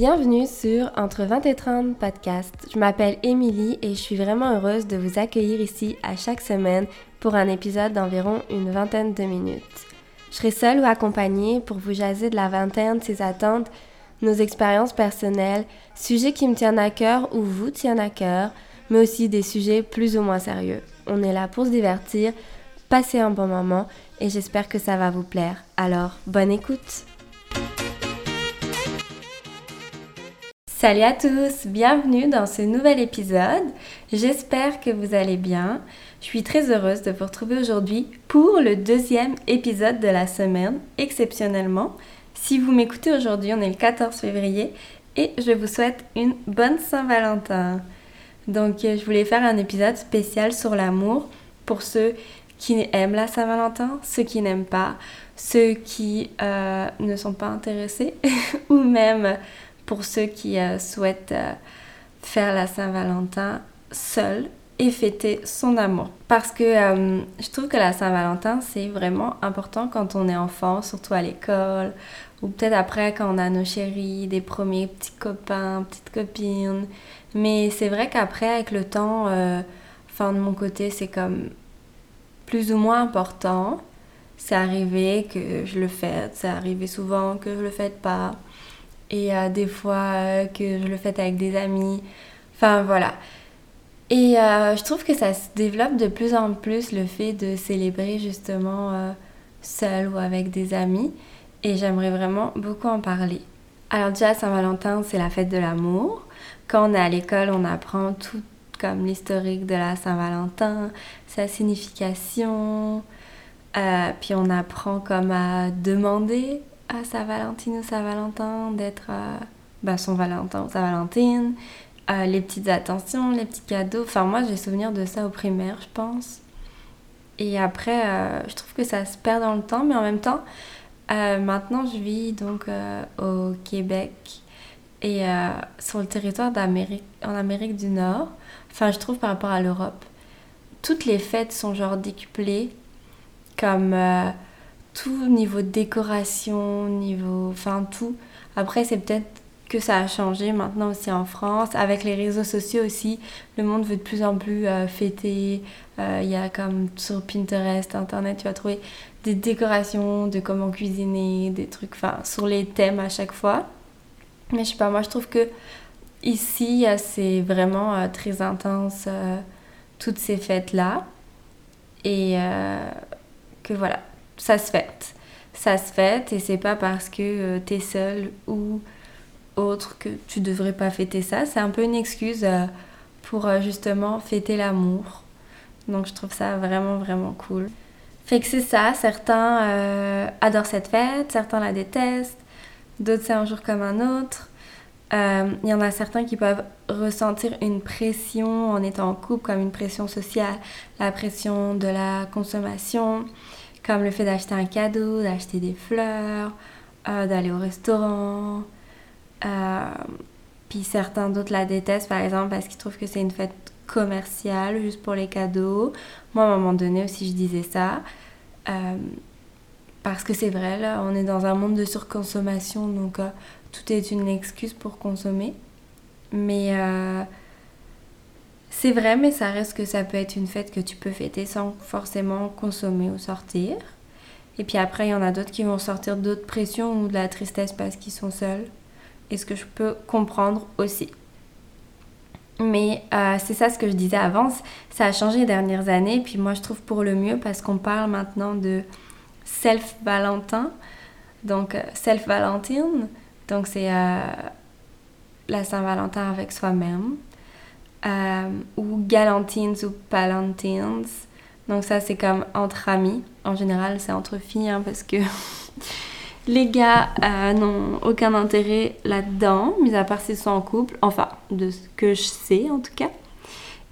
Bienvenue sur Entre 20 et 30 podcast. Je m'appelle Émilie et je suis vraiment heureuse de vous accueillir ici à chaque semaine pour un épisode d'environ une vingtaine de minutes. Je serai seule ou accompagnée pour vous jaser de la vingtaine, ses attentes, nos expériences personnelles, sujets qui me tiennent à cœur ou vous tiennent à cœur, mais aussi des sujets plus ou moins sérieux. On est là pour se divertir, passer un bon moment et j'espère que ça va vous plaire. Alors, bonne écoute! Salut à tous, bienvenue dans ce nouvel épisode. J'espère que vous allez bien. Je suis très heureuse de vous retrouver aujourd'hui pour le deuxième épisode de la semaine, exceptionnellement. Si vous m'écoutez aujourd'hui, on est le 14 février et je vous souhaite une bonne Saint-Valentin. Donc je voulais faire un épisode spécial sur l'amour pour ceux qui aiment la Saint-Valentin, ceux qui n'aiment pas, ceux qui euh, ne sont pas intéressés ou même pour ceux qui euh, souhaitent euh, faire la Saint-Valentin seul et fêter son amour. Parce que euh, je trouve que la Saint-Valentin, c'est vraiment important quand on est enfant, surtout à l'école, ou peut-être après quand on a nos chéris, des premiers petits copains, petites copines. Mais c'est vrai qu'après, avec le temps, enfin de mon côté, c'est comme plus ou moins important. C'est arrivé que je le fête, c'est arrivé souvent que je le fête pas et euh, des fois euh, que je le fais avec des amis. Enfin voilà. Et euh, je trouve que ça se développe de plus en plus le fait de célébrer justement seul ou avec des amis. Et j'aimerais vraiment beaucoup en parler. Alors déjà, Saint-Valentin, c'est la fête de l'amour. Quand on est à l'école, on apprend tout comme l'historique de la Saint-Valentin, sa signification. puis on apprend comme à demander à sa Valentine ou sa Valentin, d'être bah, son Valentin ou sa Valentine, euh, les petites attentions, les petits cadeaux. Enfin, moi, j'ai souvenir de ça au primaire, je pense. Et après, euh, je trouve que ça se perd dans le temps, mais en même temps, euh, maintenant, je vis donc au Québec et sur le territoire d'Amérique, en Amérique du Nord. Enfin, je trouve par rapport à l'Europe, toutes les fêtes sont genre décuplées, comme tout niveau décoration, niveau. Enfin, tout. Après, c'est peut-être que ça a changé maintenant aussi en France. Avec les réseaux sociaux aussi, le monde veut de plus en plus euh, fêter. Euh, il y a comme sur Pinterest, Internet, tu vas trouver des décorations de comment cuisiner, des trucs, enfin, sur les thèmes à chaque fois. Mais je sais pas, moi je trouve que ici, c'est vraiment euh, très intense, toutes ces fêtes-là. Et que voilà, ça se fête. Ça se fête et c'est pas parce que euh, t'es seul ou autre que tu devrais pas fêter ça. C'est un peu une excuse euh, pour euh, justement fêter l'amour. Donc je trouve ça vraiment vraiment cool. Fait que c'est ça, certains adorent cette fête, certains la détestent, d'autres c'est un jour comme un autre. Il y en a certains qui peuvent ressentir une pression en étant en couple, comme une pression sociale, la pression de la consommation, comme le fait d'acheter un cadeau, d'acheter des fleurs, euh, d'aller au restaurant. Euh, puis certains d'autres la détestent par exemple parce qu'ils trouvent que c'est une fête commerciale juste pour les cadeaux. Moi à un moment donné aussi je disais ça. Euh, parce que c'est vrai, là, on est dans un monde de surconsommation, donc tout est une excuse pour consommer. Mais c'est vrai, mais ça reste que ça peut être une fête que tu peux fêter sans forcément consommer ou sortir. Et puis après, il y en a d'autres qui vont sortir d'autres pressions ou de la tristesse parce qu'ils sont seuls. Et ce que je peux comprendre aussi. Mais euh, c'est ça ce que je disais avant, ça a changé les dernières années, puis moi je trouve pour le mieux parce qu'on parle maintenant de self-valentin, donc euh, self-valentine, donc c'est euh, la Saint-Valentin avec soi-même. Euh, ou galantines ou palantines. Donc ça c'est comme entre amis. En général c'est entre filles hein, parce que les gars euh, n'ont aucun intérêt là-dedans, mis à part s'ils sont en couple. Enfin, de ce que je sais en tout cas.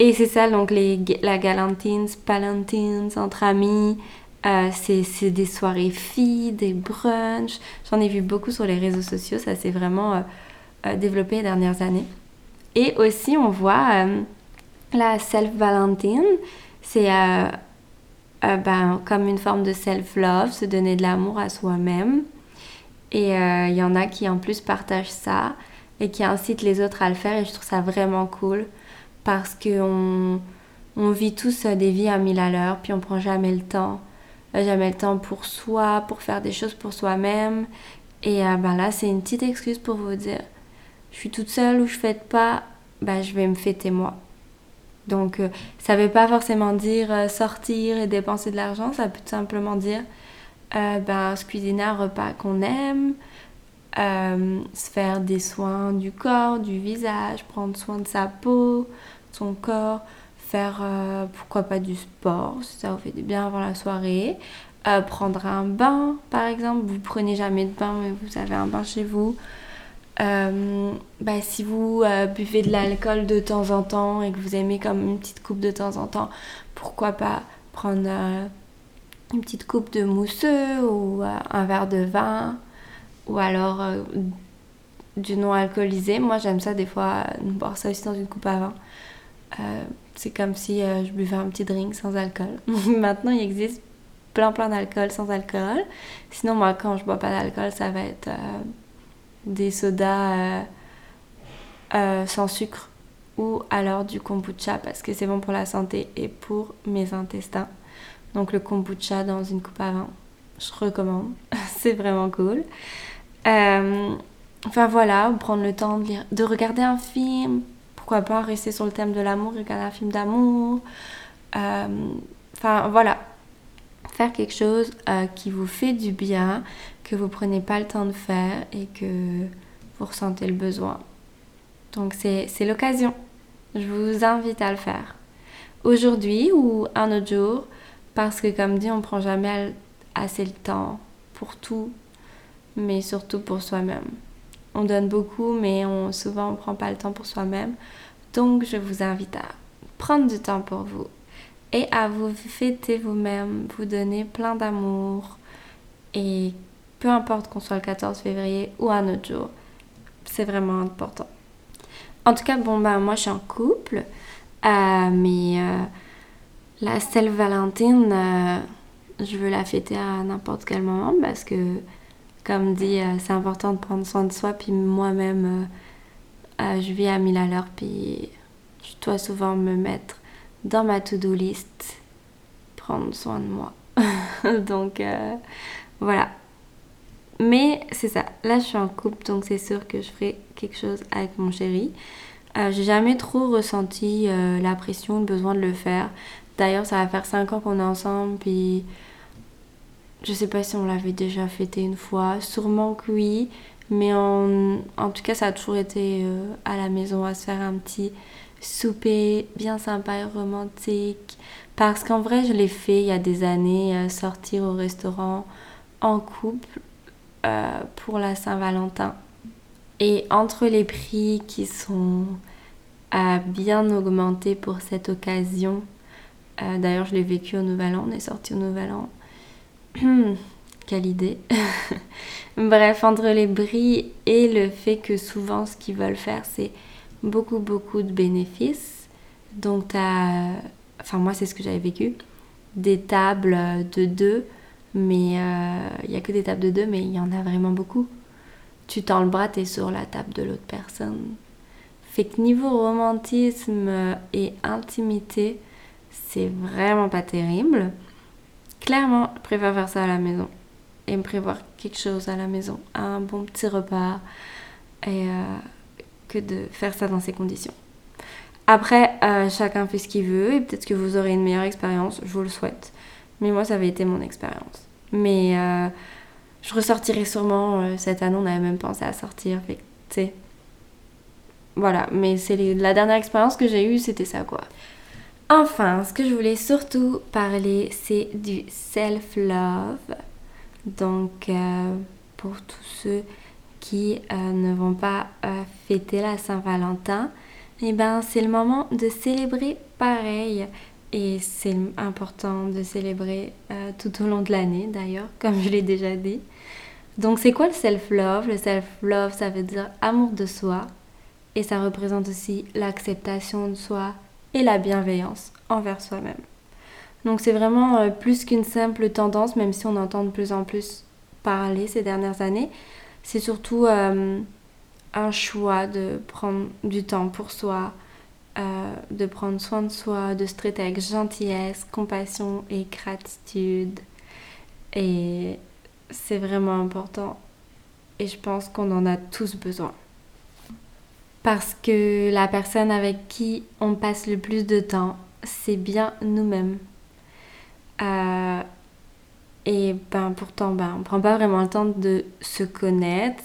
Et c'est ça donc les, la galantines, palantines, entre amis. Euh, c'est des soirées filles, des brunchs. J'en ai vu beaucoup sur les réseaux sociaux. Ça s'est vraiment développé les dernières années. Et aussi, on voit euh, la self-valentine, c'est euh, euh, ben, comme une forme de self-love, se donner de l'amour à soi-même. Et il y en a qui en plus partagent ça. et qui incite les autres à le faire et je trouve ça vraiment cool parce qu'on on vit tous des vies à mille à l'heure puis on prend jamais le temps jamais le temps pour soi pour faire des choses pour soi-même et ben là c'est une petite excuse pour vous dire je suis toute seule ou je fête pas ben je vais me fêter moi donc euh, ça veut pas forcément dire euh, sortir et dépenser de l'argent ça peut tout simplement dire euh, ben, se cuisiner un repas qu'on aime euh, se faire des soins du corps, du visage, prendre soin de sa peau, son corps, faire pourquoi pas du sport si ça vous fait du bien avant la soirée, prendre un bain par exemple, vous prenez jamais de bain mais vous avez un bain chez vous. Bah, si vous buvez de l'alcool de temps en temps et que vous aimez comme une petite coupe de temps en temps, pourquoi pas prendre une petite coupe de mousseux ou un verre de vin ou alors euh, du non alcoolisé. Moi, j'aime ça des fois, boire ça aussi dans une coupe à vin. Euh, c'est comme si euh, je buvais un petit drink sans alcool. Maintenant, il existe plein plein d'alcool sans alcool. Sinon, moi, quand je bois pas d'alcool, ça va être des sodas sans sucre ou alors du kombucha parce que c'est bon pour la santé et pour mes intestins. Donc le kombucha dans une coupe à vin, je recommande. c'est vraiment cool. Euh, enfin voilà, prendre le temps de, regarder un film, pourquoi pas rester sur le thème de l'amour, regarder un film d'amour. Euh, enfin voilà, faire quelque chose euh, qui vous fait du bien, que vous prenez pas le temps de faire et que vous ressentez le besoin. Donc c'est l'occasion. Je vous invite à le faire. Aujourd'hui ou un autre jour, parce que comme dit, on prend jamais assez le temps pour tout mais surtout pour soi-même. On donne beaucoup, mais on, souvent on ne prend pas le temps pour soi-même. Donc je vous invite à prendre du temps pour vous et à vous fêter vous-même, vous donner plein d'amour. Et peu importe qu'on soit le 14 février ou un autre jour, c'est vraiment important. En tout cas, bon, bah, moi je suis en couple, euh, mais euh, la Saint-Valentin, euh, je veux la fêter à n'importe quel moment parce que comme dit, c'est important de prendre soin de soi. Puis moi-même, je vis à mille à l'heure. Puis je dois souvent me mettre dans ma to-do list, prendre soin de moi. donc voilà. Mais c'est ça. Là, je suis en couple, donc c'est sûr que je ferai quelque chose avec mon chéri. J'ai jamais trop ressenti la pression, le besoin de le faire. D'ailleurs, ça va faire 5 ans qu'on est ensemble, puis je sais pas si on l'avait déjà fêté une fois, sûrement que oui, mais en, en tout cas ça a toujours été euh, à la maison à se faire un petit souper bien sympa et romantique. Parce qu'en vrai je l'ai fait il y a des années, euh, sortir au restaurant en couple euh, pour la Saint-Valentin. Et entre les prix qui sont bien augmentés pour cette occasion, d'ailleurs je l'ai vécu au Nouvel An, on est sorti au Nouvel An Quelle idée. Bref, entre les bris et le fait que souvent ce qu'ils veulent faire, c'est beaucoup, beaucoup de bénéfices. Donc, t'as. Enfin, moi, c'est ce que j'avais vécu. Des tables de deux, mais euh, il n'y a que des tables de deux, mais il y en a vraiment beaucoup. Tu tends le bras, t'es sur la table de l'autre personne. Fait que niveau romantisme et intimité, c'est vraiment pas terrible. Clairement, je préfère faire ça à la maison et me prévoir quelque chose à la maison, un bon petit repas, et euh, de faire ça dans ces conditions. Après, euh, chacun fait ce qu'il veut et peut-être que vous aurez une meilleure expérience, je vous le souhaite. Mais moi, ça avait été mon expérience. Mais euh, je ressortirai sûrement cette année, on avait même pensé à sortir, fait. Voilà, mais c'est la dernière expérience que j'ai eue, c'était ça quoi. Enfin, ce que je voulais surtout parler, c'est du self-love. Donc, euh, pour tous ceux qui euh, ne vont pas euh, fêter la Saint-Valentin, eh ben, c'est le moment de célébrer pareil. Et c'est important de célébrer tout au long de l'année, d'ailleurs, comme je l'ai déjà dit. Donc, c'est quoi le self-love? Le self-love, ça veut dire amour de soi. Et ça représente aussi l'acceptation de soi, et la bienveillance envers soi-même. Donc c'est vraiment euh, plus qu'une simple tendance, même si on entend de plus en plus parler ces dernières années. C'est surtout euh, un choix de prendre du temps pour soi, euh, de prendre soin de soi, de se traiter avec gentillesse, compassion et gratitude. Et c'est vraiment important. Et je pense qu'on en a tous besoin. Parce que la personne avec qui on passe le plus de temps, c'est bien nous-mêmes. Euh, et ben pourtant, ben, on prend pas vraiment le temps de se connaître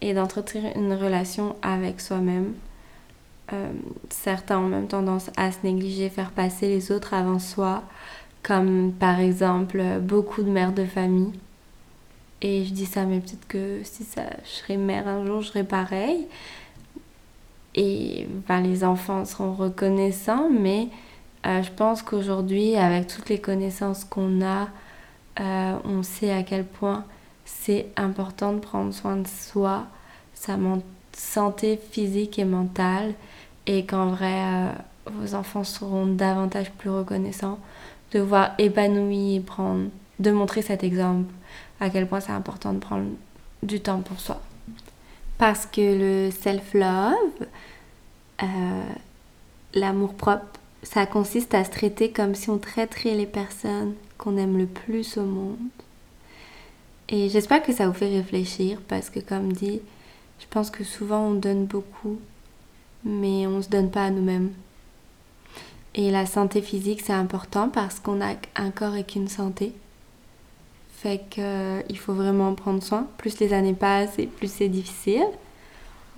et d'entretenir une relation avec soi-même. Euh, certains ont même tendance à se négliger, faire passer les autres avant soi, comme par exemple beaucoup de mères de famille. Et je dis ça, mais peut-être que si ça, je serais mère un jour, je serais pareil. Et ben, les enfants seront reconnaissants, mais euh, je pense qu'aujourd'hui, avec toutes les connaissances qu'on a, euh, on sait à quel point c'est important de prendre soin de soi, sa santé physique et mentale, et qu'en vrai, euh, vos enfants seront davantage plus reconnaissants de voir épanoui et prendre, de montrer cet exemple, à quel point c'est important de prendre du temps pour soi. Parce que le self-love, l'amour propre, ça consiste à se traiter comme si on traiterait les personnes qu'on aime le plus au monde. Et j'espère que ça vous fait réfléchir parce que comme dit, je pense que souvent on donne beaucoup, mais on ne se donne pas à nous-mêmes. Et la santé physique, c'est important parce qu'on a un corps et qu'une santé. Fait qu'il euh, faut vraiment prendre soin. Plus les années passent et plus c'est difficile.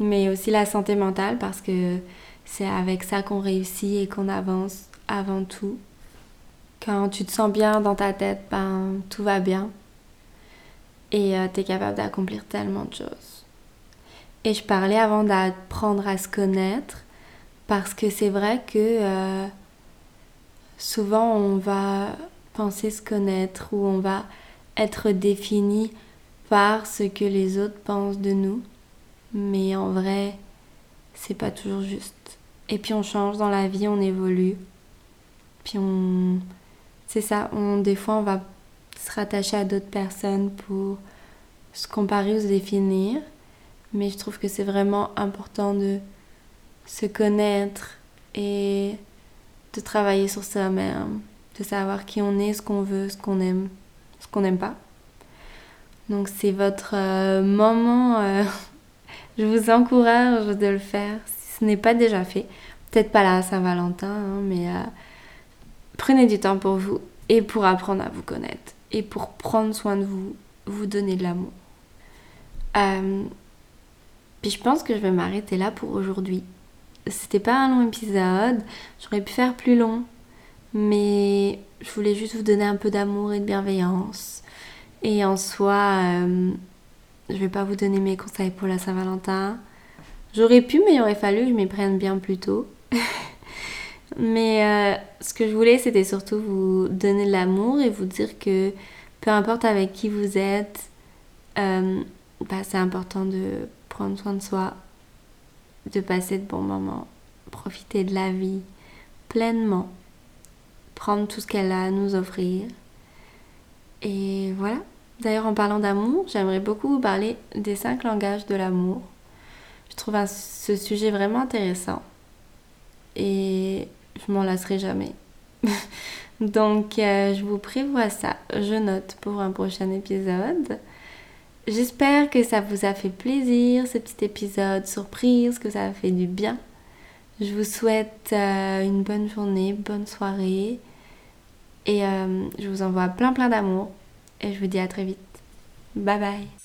Mais aussi la santé mentale parce que c'est avec ça qu'on réussit et qu'on avance avant tout. Quand tu te sens bien dans ta tête, ben tout va bien. Et euh, tu es capable d'accomplir tellement de choses. Et je parlais avant d'apprendre à se connaître parce que c'est vrai que euh, souvent on va penser se connaître ou on va être défini par ce que les autres pensent de nous. Mais en vrai, c'est pas toujours juste. Et puis on change dans la vie, on évolue. Puis on. C'est ça, on, des fois on va se rattacher à d'autres personnes pour se comparer ou se définir. Mais je trouve que c'est vraiment important de se connaître et de travailler sur soi-même, de savoir qui on est, ce qu'on veut, ce qu'on aime, ce qu'on n'aime pas. Donc c'est votre euh, moment euh, je vous encourage de le faire si ce n'est pas déjà fait. Peut-être pas la Saint-Valentin, hein, mais euh, prenez du temps pour vous et pour apprendre à vous connaître et pour prendre soin de vous, vous donner de l'amour. Euh, puis je pense que je vais m'arrêter là pour aujourd'hui. C'était pas un long épisode, j'aurais pu faire plus long, mais je voulais juste vous donner un peu d'amour et de bienveillance. Et en soi, euh, je vais pas vous donner mes conseils pour la Saint-Valentin. J'aurais pu, mais il aurait fallu que je m'y prenne bien plus tôt. mais euh, ce que je voulais, c'était surtout vous donner de l'amour et vous dire que peu importe avec qui vous êtes, euh, bah, c'est important de prendre soin de soi, de passer de bons moments, profiter de la vie pleinement, prendre tout ce qu'elle a à nous offrir. Et voilà. D'ailleurs, en parlant d'amour, j'aimerais beaucoup vous parler des cinq langages de l'amour. Je trouve ce sujet vraiment intéressant je m'en lasserai jamais. Donc, euh, je vous prévois ça. Je note pour un prochain épisode. J'espère que ça vous a fait plaisir, ce petit épisode surprise, que ça a fait du bien. Je vous souhaite euh, une bonne journée, bonne soirée. Et euh, je vous envoie plein plein d'amour et je vous dis à très vite. Bye bye